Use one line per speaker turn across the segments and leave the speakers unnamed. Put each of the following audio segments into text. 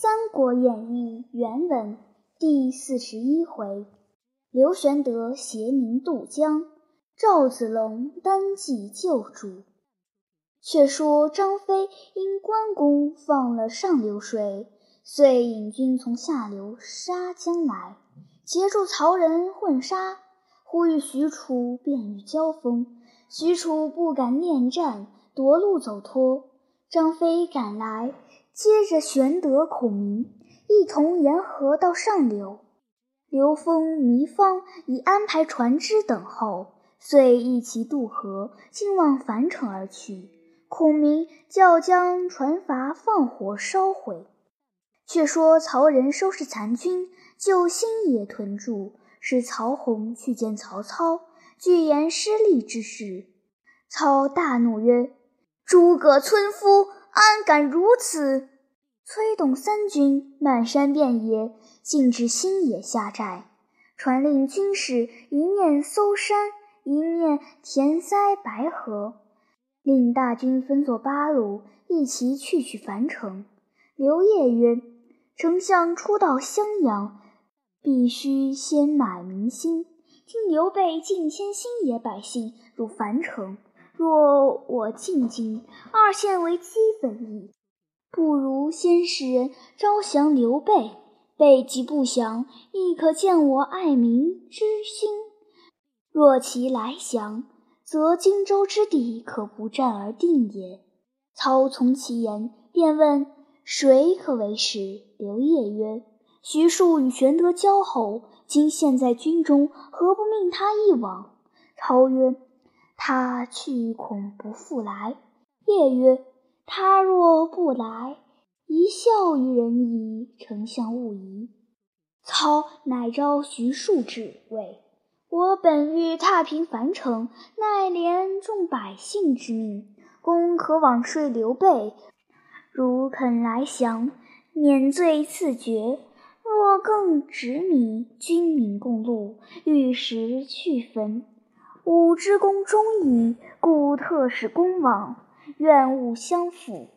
三国演义》原文第四十一回：刘玄德携民渡江，赵子龙单骑救主。却说张飞因关公放了上流水，遂引军从下流杀将来，截住曹仁混杀，呼吁许褚便于交锋。许褚不敢恋战，夺路走脱。张飞赶来，接着玄德、孔明一同沿河到上流。刘封、糜芳已安排船只等候，遂一齐渡河，径往樊城而去。孔明叫将船筏放火烧毁。却说曹仁收拾残军，救新野屯驻，使曹洪去见曹操。具言失利之事，操大怒曰：“诸葛村夫，安敢如此！”催动三军，漫山遍野，径至新野下寨。传令军士一面搜山，一面填塞白河，令大军分作八路，一齐去取樊城。刘烨曰：“丞相初到襄阳，必须先买民心。”听刘备进迁新野百姓入樊城，若我进京，二线为基本矣。不如先使人招降刘备，备即不降，亦可见我爱民之心。若其来降，则荆州之地可不战而定也。操从其言，便问谁可为使。刘烨曰。徐庶与玄德交好，今现在军中，何不命他一往？操曰：“他去恐不复来。”夜曰：“他若不来，一笑于人矣。丞相勿疑。”操乃召徐庶至，谓：“我本欲踏平樊城，奈连众百姓之命，公可往说刘备，如肯来降，免罪赐爵。”若更执迷，军民共戮，玉石俱焚。吾之功忠矣，故特使公往，愿勿相负。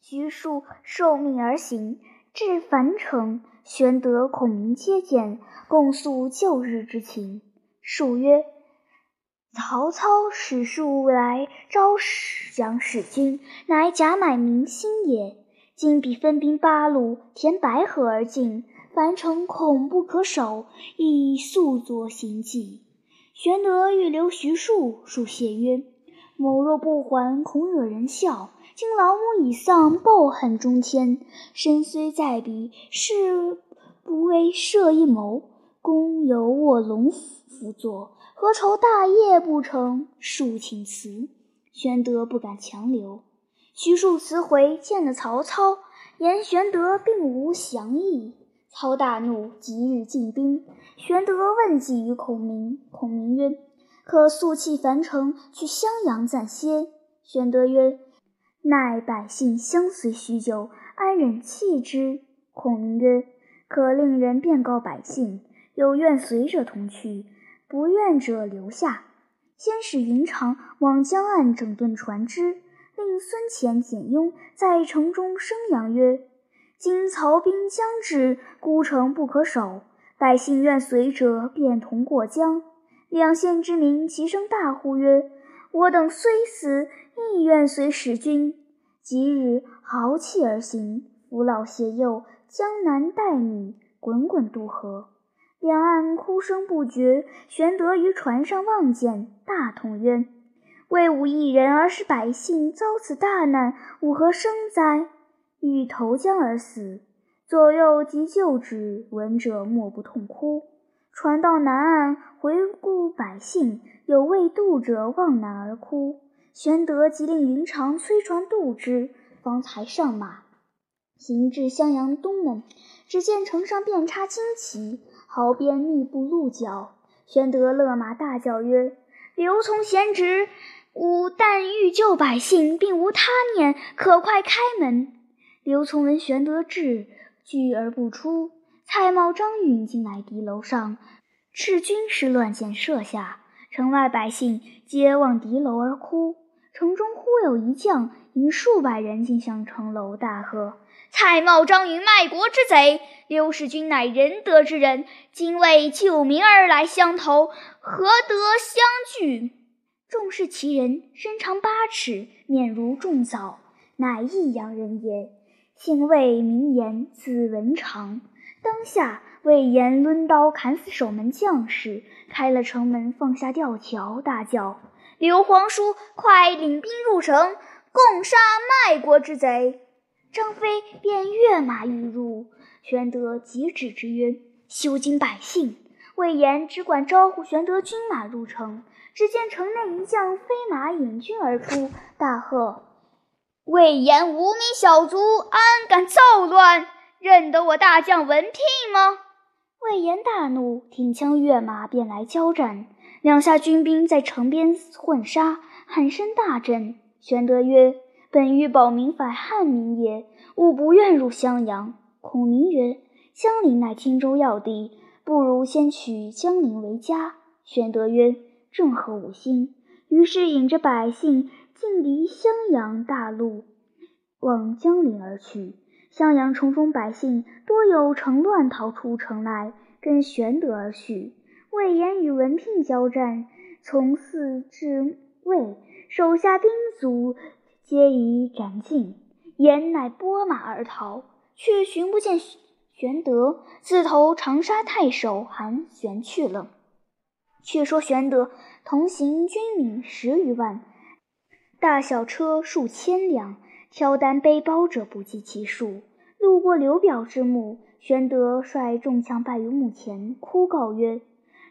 徐庶受命而行，至樊城，玄德、孔明接见，共诉旧日之情。庶曰：“曹操使庶来招降使君，乃假买民心也。今彼分兵八路，填白河而进。”樊城恐不可守，亦速作行计。玄德欲留徐庶，庶谢曰：“某若不还，恐惹人笑。今老母已丧，抱恨中天，身虽在彼，是不为设一谋。公有卧龙辅佐，何愁大业不成？”庶请辞。玄德不敢强留。徐庶辞回，见了曹操，言玄德并无降意。操大怒，即日进兵。玄德问计于孔明，孔明曰：“可速弃樊城，去襄阳暂歇。”玄德曰：“奈百姓相随许久，安忍弃之？”孔明曰：“可令人便告百姓，有愿随者同去，不愿者留下。先使云长往江岸整顿船只，令孙乾、简雍在城中声扬曰。”今曹兵将至，孤城不可守，百姓愿随者便同过江。两县之民齐声大呼曰：“我等虽死，亦愿随使君。”即日豪气而行，扶老携幼，江南带女，滚滚渡河。两岸哭声不绝。玄德于船上望见，大痛曰：“为吾一人而使百姓遭此大难，吾何生哉？”欲投江而死，左右及救之，闻者莫不痛哭。船到南岸，回顾百姓，有未渡者望南而哭。玄德即令云长催船渡之，方才上马，行至襄阳东门，只见城上遍插旌旗，壕边密布鹿角。玄德勒马大叫曰：“刘从贤侄，吾但欲救百姓，并无他念，可快开门。”刘琮闻玄德至，拒而不出。蔡瑁、张允进来敌楼上，赤军士乱箭射下，城外百姓皆望敌楼而哭。城中忽有一将引数百人进向城楼，大喝：“蔡瑁、张允卖国之贼！刘使君乃仁德之人，今为救民而来相投，何得相拒？”众视其人，身长八尺，面如重枣，乃益阳人也。姓魏，名言，字文长。当下，魏延抡刀砍死守门将士，开了城门，放下吊桥，大叫。刘皇叔，快领兵入城，共杀卖国之贼！张飞便跃马欲入，玄德急止之曰：“休惊百姓！”魏延只管招呼玄德军马入城。只见城内一将飞马引军而出，大喝：“魏延无名小卒，安敢造乱？认得我大将文聘吗？”魏延大怒，挺枪跃马，便来交战。两下军兵在城边混杀，喊声大震。玄德曰：“本欲保民反汉民也，吾不愿入襄阳。”孔明曰：“江陵乃荆州要地，不如先取江陵为家。”玄德曰：“正合吾心。”于是引着百姓进离襄阳大路，往江陵而去。襄阳城中百姓多有乘乱逃出城来，跟玄德而去。魏延与文聘交战，从四至魏，手下兵卒皆已斩尽。延乃拨马而逃，却寻不见玄德，自投长沙太守韩玄去了。却说玄德同行军民十余万，大小车数千辆，挑担背包者不计其数。路过刘表之墓，玄德率众将拜于墓前，哭告曰。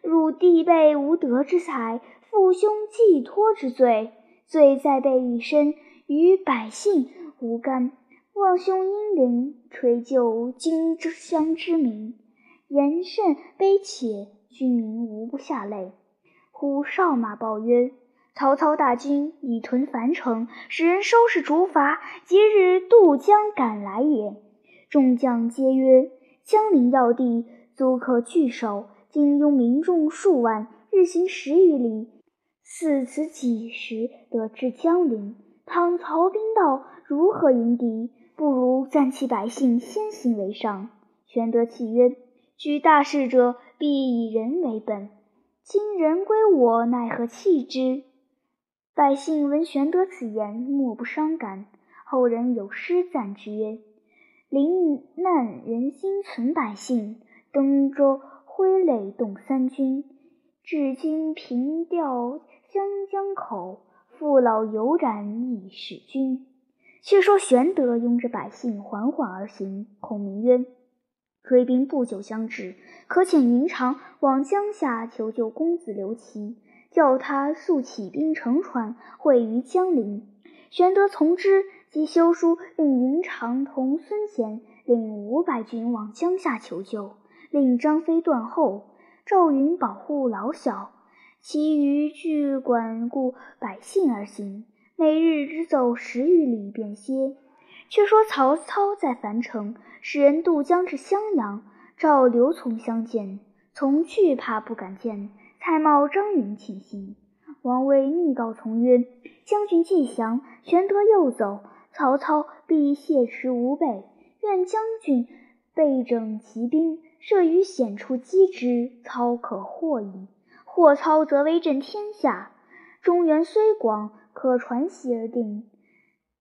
汝弟辈无德之才，父兄寄托之罪，罪在备一身，与百姓无干。望兄英灵垂救荆襄之民，言甚悲切，军民无不下泪。忽哨马报曰：曹操大军已屯樊城，使人收拾竹筏，即日渡江赶来也。众将皆曰：江陵要地，足可据守。今拥民众数万，日行十余里，似此几时得至江陵？倘曹兵到，如何迎敌？不如暂弃百姓，先行为上。玄德泣曰：“举大事者，必以人为本。今人归我，奈何弃之？”百姓闻玄德此言，莫不伤感。后人有诗赞之曰：“临难人心存百姓，登舟。”挥泪动三军，至今凭吊湘江口，父老犹然忆使君。却说玄德拥着百姓缓缓而行。孔明曰：“追兵不久将至，可遣云长往江夏求救公子刘琦，叫他速起兵乘船会于江陵。”玄德从之，即修书令云长同孙乾领五百军往江夏求救。令张飞断后，赵云保护老小，其余俱管顾百姓而行。每日只走十余里，便歇。却说曹操在樊城，使人渡江至襄阳，召刘琮相见。从惧怕不敢见。蔡瑁、张允请行。王威密告从曰：“将军既降，玄德又走，曹操必挟持吾辈。愿将军备整骑兵。”设于险处击之，操可获矣。获操，则威震天下。中原虽广，可传习而定。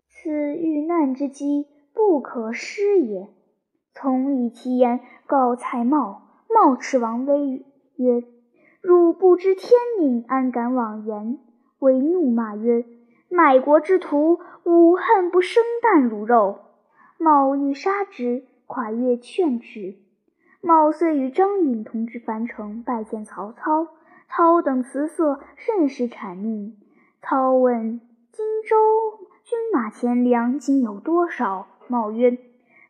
此遇难之机，不可失也。从以其言告蔡瑁。瑁斥王威曰：“汝不知天命，安敢妄言？”威怒骂曰：“卖国之徒，吾恨不生啖汝肉！”瑁欲杀之，蒯越劝之。茂遂与张允同至樊城，拜见曹操。操等辞色，甚是谄媚。操问荆州军马钱粮今有多少？茂曰：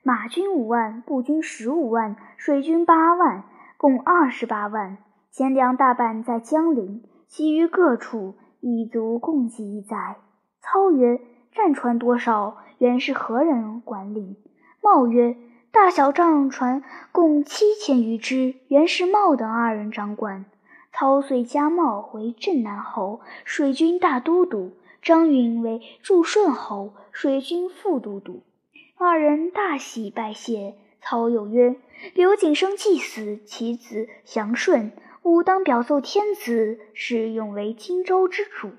马军五万，步军十五万，水军八万，共二十八万。钱粮大半在江陵，其余各处已足供给一载。操曰：战船多少？原是何人管理？茂曰：大小仗船共七千余只，原是茂等二人掌管。操遂加茂为镇南侯、水军大都督，张允为祝顺侯、水军副都督。二人大喜，拜谢。操又曰：“刘景生既死，其子祥顺，吾当表奏天子，使永为荆州之主。”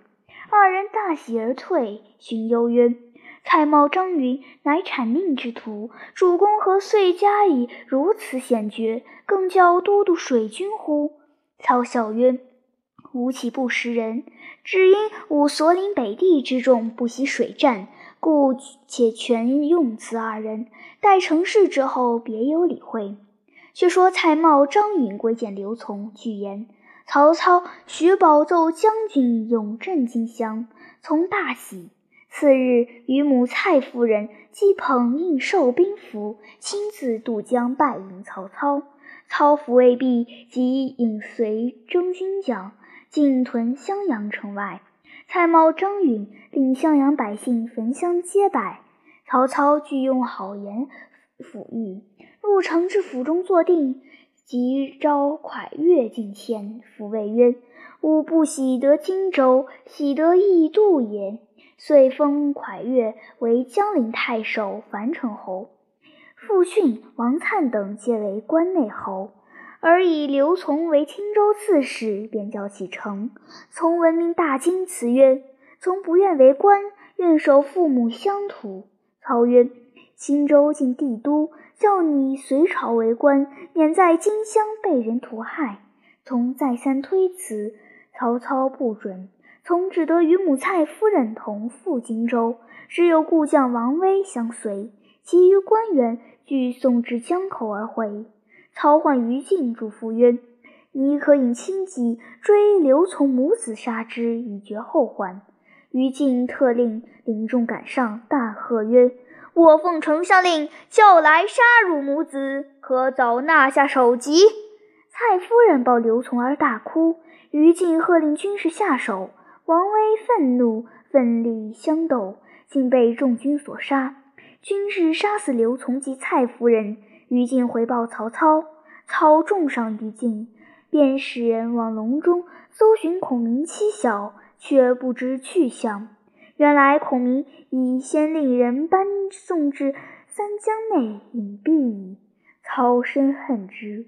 二人大喜而退。荀攸曰：“蔡瑁、张允乃谄佞之徒，主公何遂加以如此险绝，更教都督水军乎？”操笑曰：“吾岂不识人？只因吾所领北地之众不习水战。”故且全用此二人，待成事之后，别有理会。却说蔡瑁、张允归见刘琮，具言曹操许保奏将军永镇荆襄，从大喜。次日，与母蔡夫人即捧印绶兵符，亲自渡江拜迎曹操。操抚未毕，即引随征军将进屯襄阳城外。蔡瑁、张允令襄阳百姓焚香接拜，曹操具用好言抚谕，入城至府中坐定，即召蒯越进前，抚慰曰：“吾不喜得荆州，喜得义度也。”遂封蒯越为江陵太守、樊城侯，傅训、王粲等皆为关内侯。而以刘琮为青州刺史，便叫启程。从闻名大惊，辞曰：“从不愿为官，愿守父母乡土。”操曰：“青州近帝都，叫你随朝为官，免在荆襄被人屠害。”从再三推辞，曹操不准。从只得与母蔡夫人同赴荆州，只有故将王威相随，其余官员俱送至江口而回。操唤于禁，嘱咐曰：“你可引轻骑追刘琮母子，杀之，以绝后患。”于禁特令领众赶上，大喝曰：“我奉丞相令，叫来杀汝母子，可早纳下首级。”蔡夫人抱刘琮而大哭。于禁喝令军士下手，王威愤怒，奋力相斗，竟被众军所杀。军士杀死刘琮及蔡夫人。于禁回报曹操，操重赏于禁，便使人往隆中搜寻孔明妻小，却不知去向。原来孔明已先令人搬送至三江内隐蔽矣。操深恨之。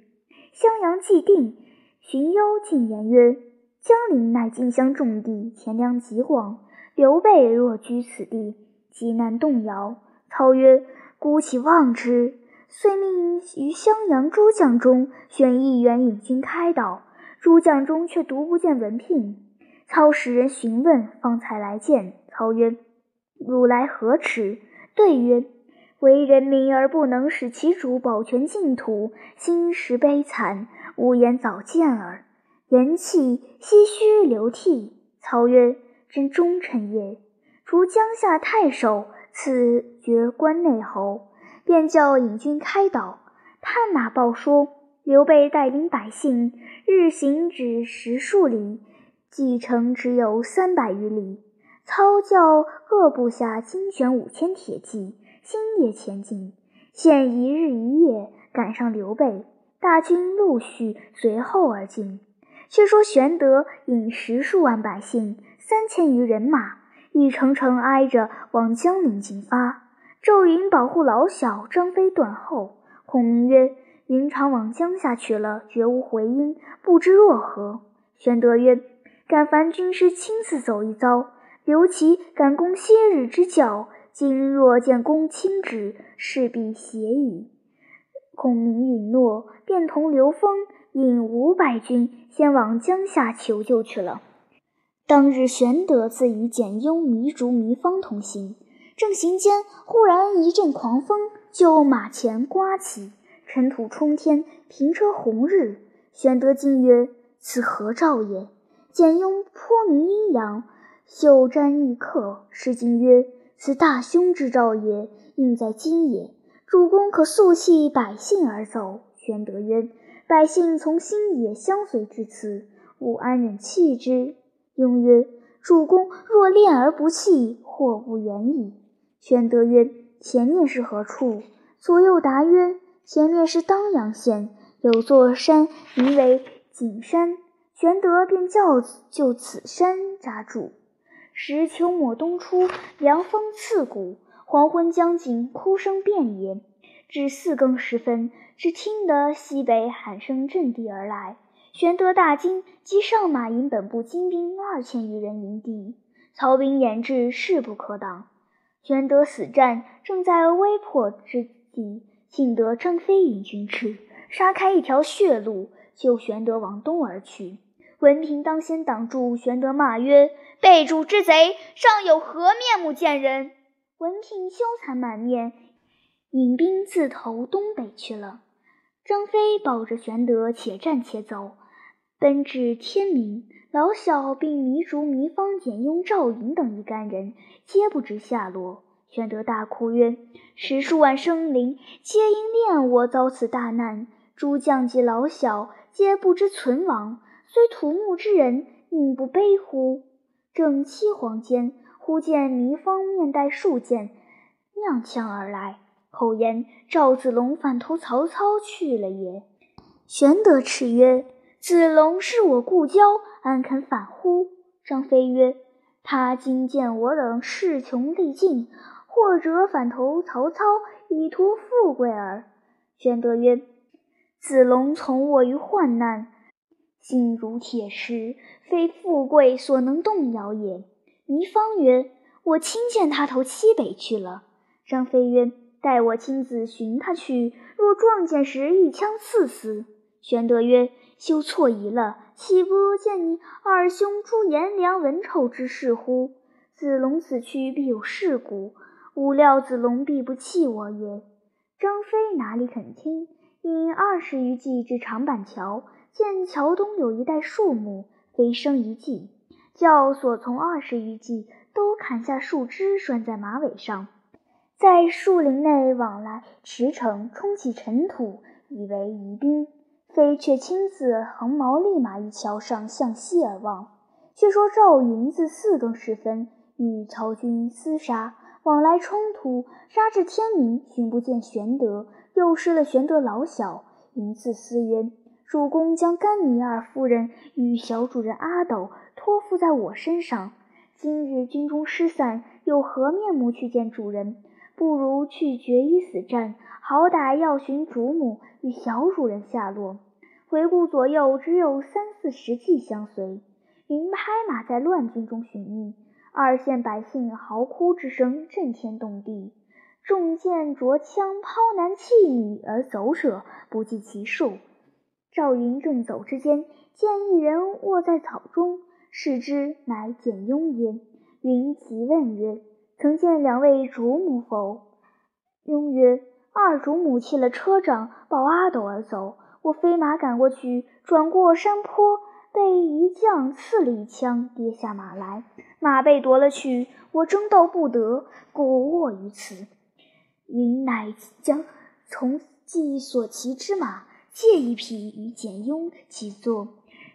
襄阳既定，荀攸进言曰：“江陵乃荆襄重地，田粮极广，刘备若居此地，极难动摇。”操曰：“孤岂忘之？”遂命于襄阳诸将中选一员引军开导，诸将中却独不见文聘。操使人询问，方才来见。操曰：“汝来何迟？”对曰：“为人民而不能使其主保全净土，心实悲惨，无言早见耳。”言讫，唏嘘流涕。操曰：“真忠臣也。”除江夏太守，赐爵关内侯。便叫引军开导，探马报说，刘备带领百姓日行只十数里，计程只有三百余里。操教各部下精选五千铁骑，星夜前进，现一日一夜赶上刘备，大军陆续随后而进。却说玄德引十数万百姓，三千余人马，一程程挨着往江陵进发。赵云保护老小，张飞断后。孔明曰：“云长往江夏去了，绝无回音，不知若何？”玄德曰：“敢烦军师亲自走一遭，留其赶攻昔日之教。今若见公亲旨，势必协矣。”孔明允诺，便同刘封引五百军，先往江夏求救去了。当日，玄德自与简雍、糜竺、糜芳同行。正行间，忽然一阵狂风，就马前刮起，尘土冲天，平车红日。玄德惊曰：“此何兆也？”简雍颇明阴阳，袖瞻一刻，诗经曰：“此大凶之兆也，应在今也。主公可速弃百姓而走。”玄德曰：“百姓从新野相随至此，吾安忍弃之？”雍曰：“主公若恋而不弃，祸不远矣。”玄德曰：“前面是何处？”左右答曰：“前面是当阳县，有座山名为景山。”玄德便叫就此山扎住。时秋末冬初，凉风刺骨，黄昏将近，哭声遍野。至四更时分，只听得西北喊声震地而来。玄德大惊，即上马引本部精兵二千余人迎敌。曹兵掩至，势不可挡。玄德死战，正在危迫之际，幸得张飞引军至，杀开一条血路，救玄德往东而去。文凭当先挡住，玄德骂曰：“背主之贼，尚有何面目见人？”文平羞惭满面，引兵自投东北去了。张飞抱着玄德，且战且走。奔至天明，老小并糜竺、糜芳、简雍、赵云等一干人，皆不知下落。玄德大哭曰：“十数万生灵，皆因恋我遭此大难。诸将及老小，皆不知存亡。虽土木之人，宁不悲乎？”正凄惶间，忽见糜芳面带数箭，踉跄而来，后言赵子龙反投曹操去了也。玄德叱曰：子龙是我故交，安肯反乎？张飞曰：“他今见我等势穷力尽，或者反投曹操，以图富贵耳。”玄德曰：“子龙从我于患难，心如铁石，非富贵所能动摇也。”糜芳曰：“我亲见他投西北去了。”张飞曰：“待我亲自寻他去，若撞见时，一枪刺死。”玄德曰：休错疑了，岂不见你二兄出颜良文丑之事乎？子龙此去必有事故，吾料子龙必不弃我也。张飞哪里肯听？引二十余骑至长板桥，见桥东有一带树木，飞升一计，叫所从二十余骑都砍下树枝，拴在马尾上，在树林内往来驰骋，冲起尘土，以为疑兵。飞却亲自横矛立马于桥上向西而望。却说赵云自四更时分与曹军厮杀，往来冲突，杀至天明，寻不见玄德，又失了玄德老小。云自思曰：“主公将甘糜二夫人与小主人阿斗托付在我身上，今日军中失散，有何面目去见主人？不如去决一死战。”好歹要寻主母与小主人下落。回顾左右，只有三四十骑相随。云拍马在乱军中寻觅，二县百姓嚎哭之声震天动地。众箭着枪抛男弃女而走者不计其数。赵云正走之间，见一人卧在草中，视之，乃简雍也。云即问曰：“曾见两位主母否？”雍曰。二主母弃了车仗，抱阿斗而走。我飞马赶过去，转过山坡，被一将刺了一枪，跌下马来，马被夺了去。我争斗不得，故卧于此。云乃将从计所骑之马借一匹与简雍骑坐，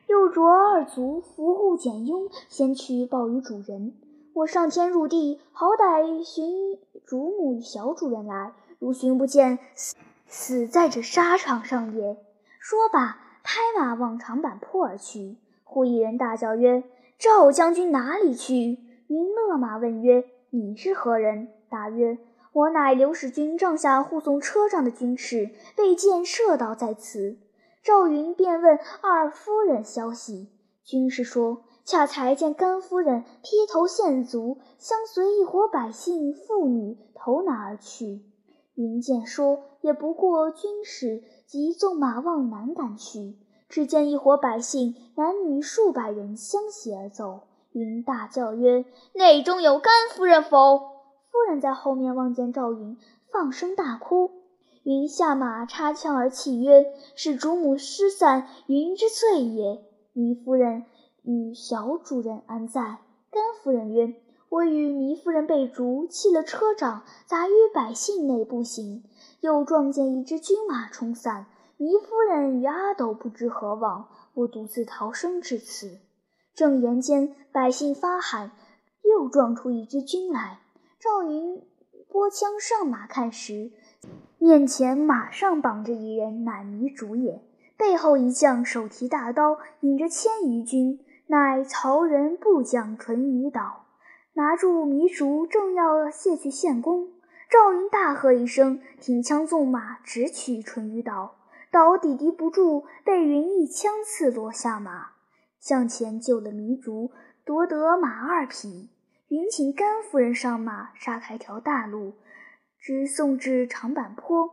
又着二卒扶护简雍，先去报与主人。我上天入地，好歹寻主母与小主人来。如寻不见，死死在这沙场上也。说罢，拍马往长坂坡而去。忽一人大叫曰：“赵将军哪里去？”云勒马问曰：“你是何人？”答曰：“我乃刘使君帐下护送车仗的军士，被箭射倒在此。”赵云便问二夫人消息。军士说：“恰才见甘夫人披头献足，相随一伙百姓妇女投南而去。”云见说，也不过军士，即纵马往南赶去。只见一伙百姓，男女数百人相携而走。云大叫曰：“内中有甘夫人否？”夫人在后面望见赵云，放声大哭。云下马插枪而泣曰：“是主母失散，云之罪也。”糜夫人与小主人安在？甘夫人曰。我与糜夫人被逐，弃了车仗，杂于百姓内步行，又撞见一支军马冲散。糜夫人与阿斗不知何往，我独自逃生至此。正言间，百姓发喊，又撞出一支军来。赵云拨枪上马看时，面前马上绑着一人，乃糜竺也。背后一将手提大刀，引着千余军，乃曹仁部将淳于导。拿住糜竺，正要卸去献功，赵云大喝一声，挺枪纵马，直取淳于岛。岛抵敌不住，被云一枪刺落下马，向前救了糜竺，夺得马二匹。云请甘夫人上马，杀开条大路，直送至长坂坡。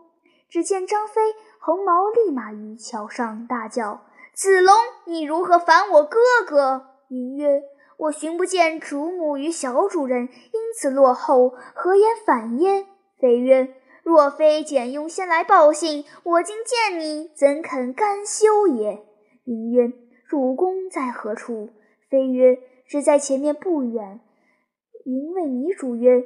只见张飞、红毛立马于桥上大叫：“子龙，你如何反我哥哥？”云曰：“我寻不见主母与小主人，因此落后，何言反焉？”飞曰：“若非简雍先来报信，我今见你，怎肯甘休也？”云曰：“主公在何处？”飞曰：“只在前面不远。”云谓糜竺曰：“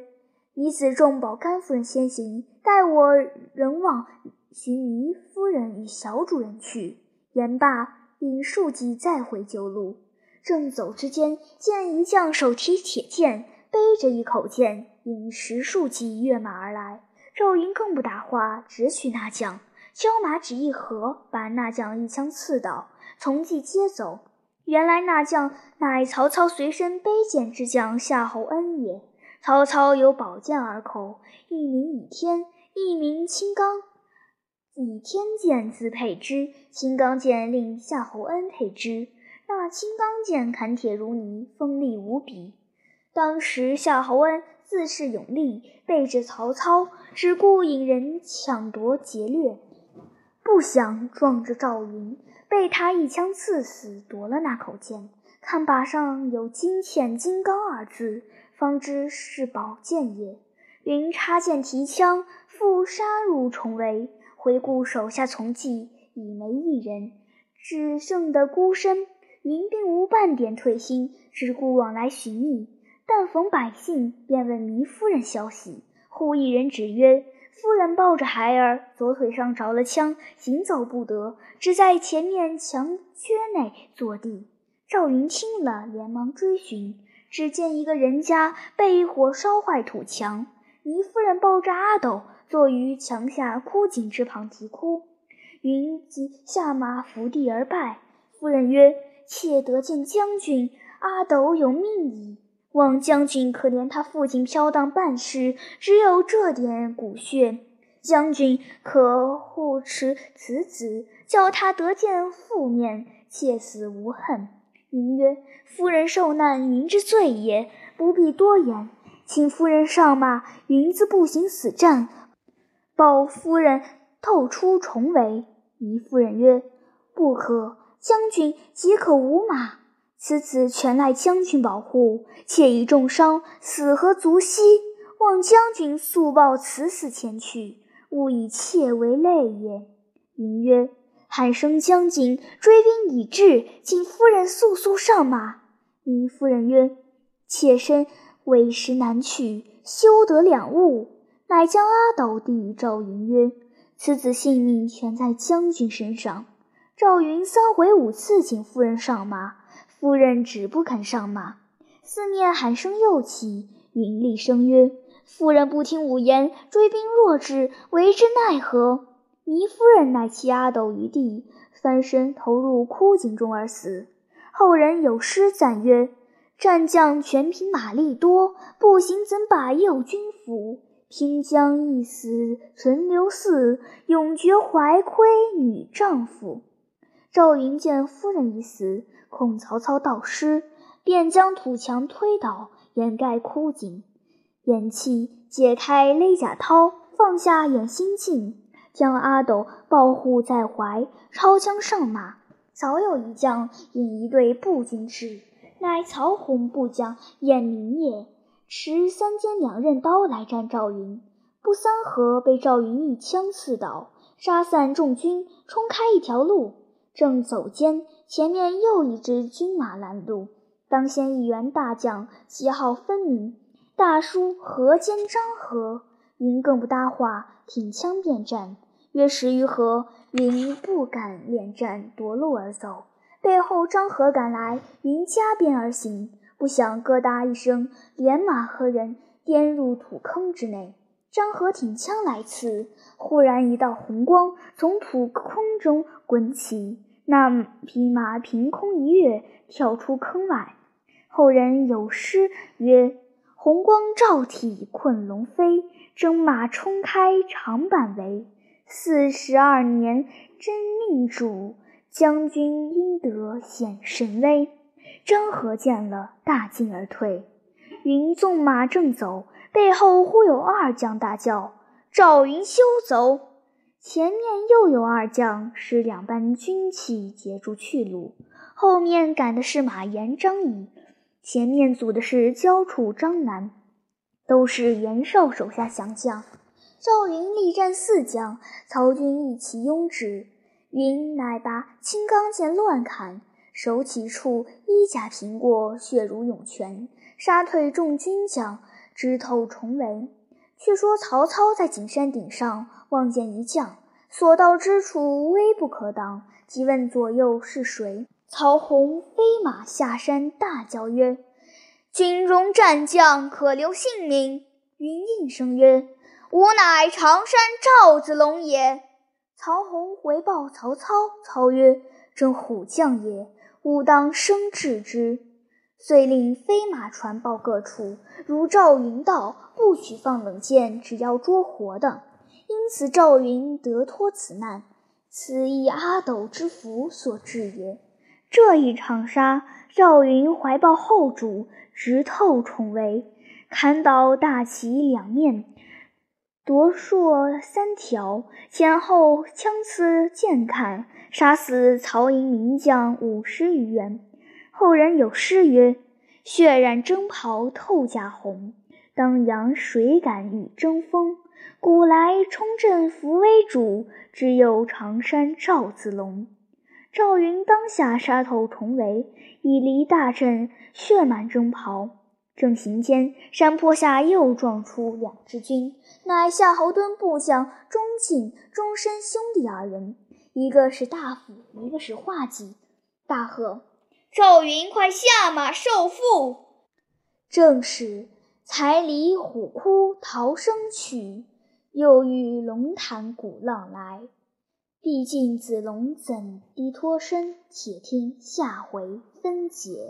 你子重保甘夫人先行。”待我人往寻糜夫人与小主人去。言罢，引数骑再回旧路。正走之间，见一将手提铁剑，背着一口剑，引十数骑跃马而来。赵云更不答话，直取那将，交马只一合，把那将一枪刺倒，从即接走。原来那将乃曹操随身背剑之将夏侯恩也。曹操有宝剑二口，一名倚天，一名青钢。倚天剑自佩之，青钢剑令夏侯恩佩之。那青钢剑砍铁如泥，锋利无比。当时夏侯恩自恃勇力，背着曹操，只顾引人抢夺劫掠，不想撞着赵云，被他一枪刺死，夺了那口剑。看把上有“金嵌金刚”二字。方知是宝剑也。云插剑提枪，复杀入重围。回顾手下从骑，已没一人，只剩得孤身。云并无半点退心，只顾往来寻觅。但逢百姓，便问糜夫人消息。忽一人指曰：“夫人抱着孩儿，左腿上着了枪，行走不得，只在前面墙缺内坐地。”赵云听了，连忙追寻。只见一个人家被火烧坏土墙，糜夫人抱着阿斗坐于墙下枯井之旁啼哭。云即下马伏地而拜。夫人曰：“妾得见将军，阿斗有命矣。望将军可怜他父亲飘荡半世，只有这点骨血，将军可护持此子，叫他得见父面，切死无恨。”云曰：“夫人受难，云之罪也，不必多言。请夫人上马，云自步行死战，保夫人透出重围。”糜夫人曰：“不可，将军即可无马。此子全赖将军保护，妾已重伤，死何足惜？望将军速报此死前去，勿以妾为累也。”云曰。喊声将军，追兵已至，请夫人速速上马。糜夫人曰：“妾身委实难去，休得两误。”乃将阿斗递与赵云曰：“此子性命全在将军身上。”赵云三回五次请夫人上马，夫人只不肯上马。四面喊声又起，云厉声曰：“夫人不听吾言，追兵若至，为之奈何？”糜夫人乃弃阿斗于地，翻身投入枯井中而死。后人有诗赞曰：“战将全凭马力多，步行怎把右军俘？拼将一死存留嗣，永绝怀亏女丈夫。”赵云见夫人已死，恐曹操盗尸，便将土墙推倒，掩盖枯井，掩气解开勒甲绦，放下掩心镜。将阿斗抱护在怀，抄枪上马。早有一将引一队步军至，乃曹洪部将晏明也，持三尖两刃刀来战赵云。不三合，被赵云一枪刺倒，杀散众军，冲开一条路。正走间，前面又一支军马拦路。当先一员大将，旗号分明，大书“河间张合”。云更不搭话，挺枪便战。约十余合，云不敢恋战，夺路而走。背后张合赶来，云加鞭而行。不想咯哒一声，连马和人颠入土坑之内。张合挺枪来刺，忽然一道红光从土坑中滚起，那匹马凭空一跃，跳出坑外。后人有诗曰：红光照体困龙飞，征马冲开长坂围。四十二年真命主，将军应得显神威。张合见了，大惊而退。云纵马正走，背后忽有二将大叫：“赵云休走！”前面又有二将使两班军旗截住去路，后面赶的是马延、张仪，前面阻的是焦楚、张南，都是袁绍手下降将。赵云力战四将，曹军一齐拥之。云乃拔青钢剑乱砍，手起处衣甲平过，血如涌泉，杀退众军将，直透重围。却说曹操在景山顶上望见一将，所到之处危不可挡，即问左右是谁。曹洪飞马下山，大叫曰：“军中战将，可留姓名。”云应声曰：“吾乃常山赵子龙也。”曹洪回报曹操，操曰：“真虎将也，吾当生治之。”遂令飞马传报各处，如赵云到，不许放冷箭，只要捉活的。因此赵云得脱此难，此亦阿斗之福所致也。这一场杀，赵云怀抱后主，直透重围，砍倒大旗两面，夺槊三条，前后枪刺剑砍，杀死曹营名将五十余员。后人有诗曰：“血染征袍透甲红，当阳水敢与争锋。古来冲阵扶危主，只有常山赵子龙。”赵云当下杀透重围，已离大阵，血满征袍。正行间，山坡下又撞出两支军，乃夏侯惇部将钟进、钟申兄弟二人，一个是大夫，一个是画戟。大喝。赵云，快下马受缚！正是才离虎窟逃生去，又遇龙潭鼓浪来。毕竟子龙怎地脱身？且听下回分解。